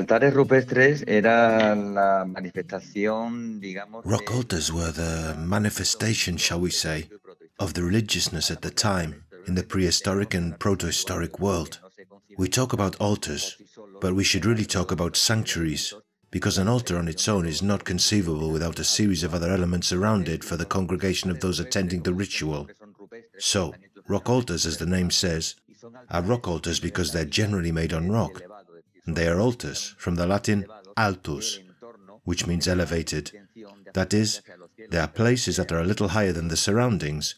altares rupestres eran la manifestación, digamos. Rock altars were the manifestation, shall we say, of the religiousness at the time in the prehistoric and protohistoric world. We talk about altars, but we should really talk about sanctuaries, because an altar on its own is not conceivable without a series of other elements around it for the congregation of those attending the ritual. So, rock altars, as the name says, are rock altars because they're generally made on rock. They are altars, from the Latin altus, which means elevated. That is, they are places that are a little higher than the surroundings,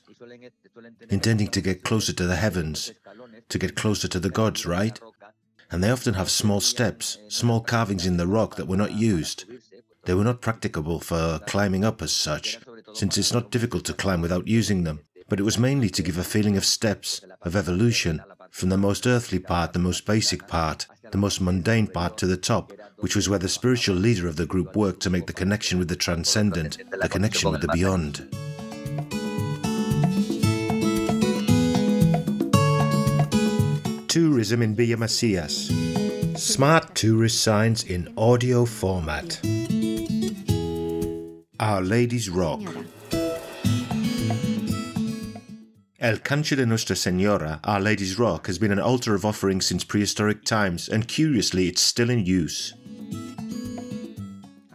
intending to get closer to the heavens, to get closer to the gods, right? And they often have small steps, small carvings in the rock that were not used. They were not practicable for climbing up as such, since it's not difficult to climb without using them. But it was mainly to give a feeling of steps, of evolution, from the most earthly part, the most basic part, the most mundane part to the top, which was where the spiritual leader of the group worked to make the connection with the transcendent, the connection with the beyond. Tourism in Villa Mesias. Smart tourist signs in audio format. Our Lady's Rock. El Cancho de Nuestra Señora, Our Lady's Rock, has been an altar of offering since prehistoric times, and curiously, it's still in use.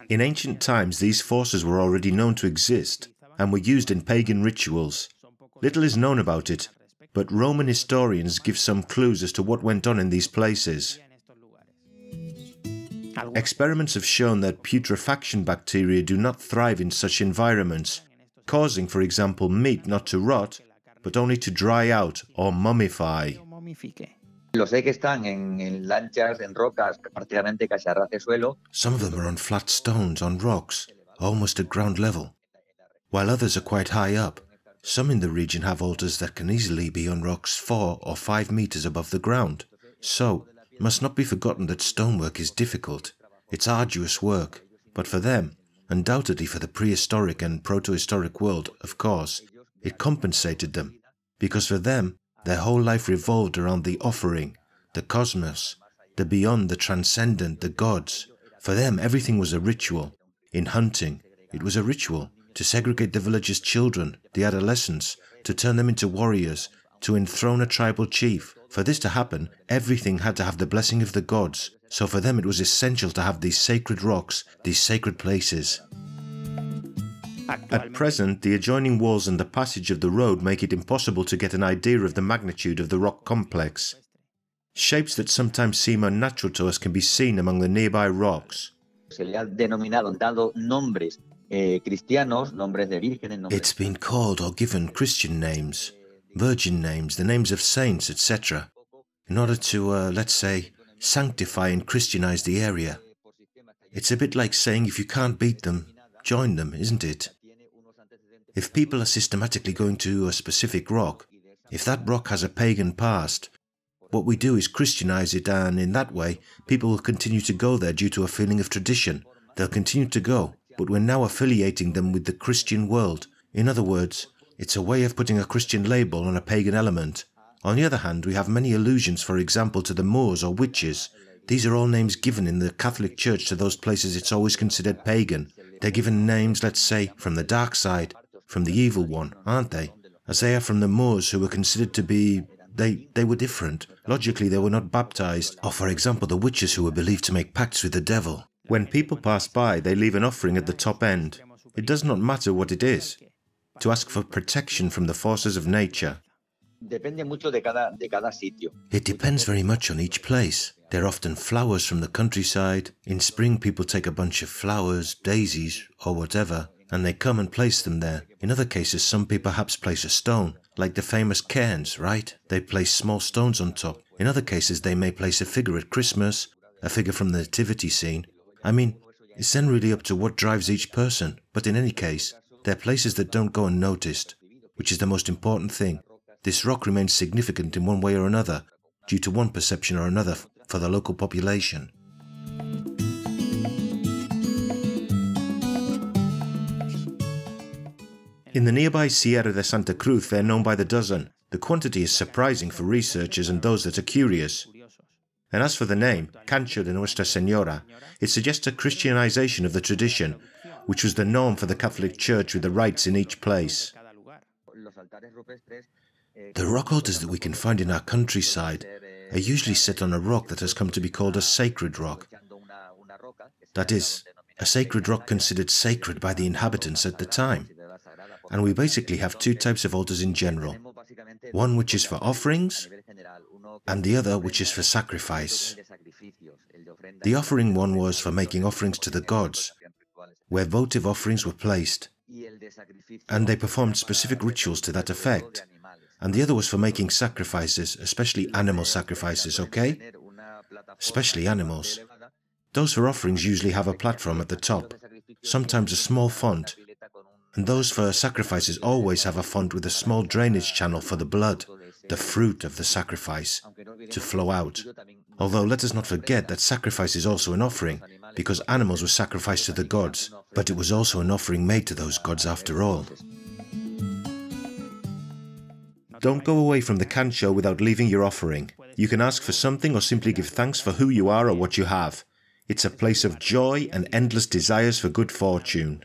In ancient times, these forces were already known to exist and were used in pagan rituals. Little is known about it, but Roman historians give some clues as to what went on in these places. Experiments have shown that putrefaction bacteria do not thrive in such environments, causing, for example, meat not to rot, but only to dry out or mummify. Some of them are on flat stones, on rocks, almost at ground level, while others are quite high up. Some in the region have altars that can easily be on rocks four or five meters above the ground. So, must not be forgotten that stonework is difficult. It's arduous work. But for them, undoubtedly for the prehistoric and protohistoric world, of course, it compensated them. Because for them, their whole life revolved around the offering, the cosmos, the beyond, the transcendent, the gods. For them, everything was a ritual. In hunting, it was a ritual to segregate the village's children, the adolescents, to turn them into warriors, to enthrone a tribal chief. For this to happen, everything had to have the blessing of the gods, so for them it was essential to have these sacred rocks, these sacred places. At present, the adjoining walls and the passage of the road make it impossible to get an idea of the magnitude of the rock complex. Shapes that sometimes seem unnatural to us can be seen among the nearby rocks. Eh, cristianos, nombres de vírgenes. Nombres... It's been called or given Christian names, virgin names, the names of saints, etc., in order to, uh, let's say, sanctify and Christianize the area. It's a bit like saying if you can't beat them, join them, isn't it? If people are systematically going to a specific rock, if that rock has a pagan past, what we do is Christianize it, and in that way, people will continue to go there due to a feeling of tradition. They'll continue to go, but we're now affiliating them with the Christian world. In other words, it's a way of putting a Christian label on a pagan element. On the other hand, we have many allusions, for example, to the Moors or witches. These are all names given in the Catholic Church to those places it's always considered pagan. They're given names, let's say, from the dark side, from the evil one, aren't they? As they are from the Moors, who were considered to be. They, they were different. Logically, they were not baptized. Or, for example, the witches who were believed to make pacts with the devil. When people pass by, they leave an offering at the top end. It does not matter what it is, to ask for protection from the forces of nature. It depends very much on each place. There are often flowers from the countryside. In spring, people take a bunch of flowers, daisies, or whatever, and they come and place them there. In other cases, some people perhaps place a stone, like the famous cairns, right? They place small stones on top. In other cases, they may place a figure at Christmas, a figure from the nativity scene, I mean, it's then really up to what drives each person, but in any case, there are places that don't go unnoticed, which is the most important thing. This rock remains significant in one way or another, due to one perception or another for the local population. In the nearby Sierra de Santa Cruz, they're known by the dozen. The quantity is surprising for researchers and those that are curious. And as for the name, Cancho de Nuestra Señora, it suggests a Christianization of the tradition, which was the norm for the Catholic Church with the rites in each place. The rock altars that we can find in our countryside are usually set on a rock that has come to be called a sacred rock. That is, a sacred rock considered sacred by the inhabitants at the time. And we basically have two types of altars in general one which is for offerings, and the other which is for sacrifice. The offering one was for making offerings to the gods, where votive offerings were placed, and they performed specific rituals to that effect. And the other was for making sacrifices, especially animal sacrifices, okay? Especially animals. Those for offerings usually have a platform at the top, sometimes a small font, and those for sacrifices always have a font with a small drainage channel for the blood, the fruit of the sacrifice, to flow out. Although let us not forget that sacrifice is also an offering, because animals were sacrificed to the gods, but it was also an offering made to those gods after all. Don't go away from the cancho without leaving your offering. You can ask for something or simply give thanks for who you are or what you have. It's a place of joy and endless desires for good fortune.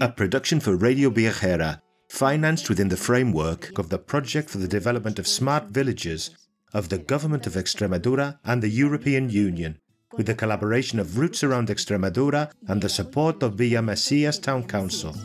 A production for Radio Viajera, financed within the framework of the Project for the Development of Smart Villages of the Government of Extremadura and the European Union, with the collaboration of Roots Around Extremadura and the support of Villa Mesias Town Council.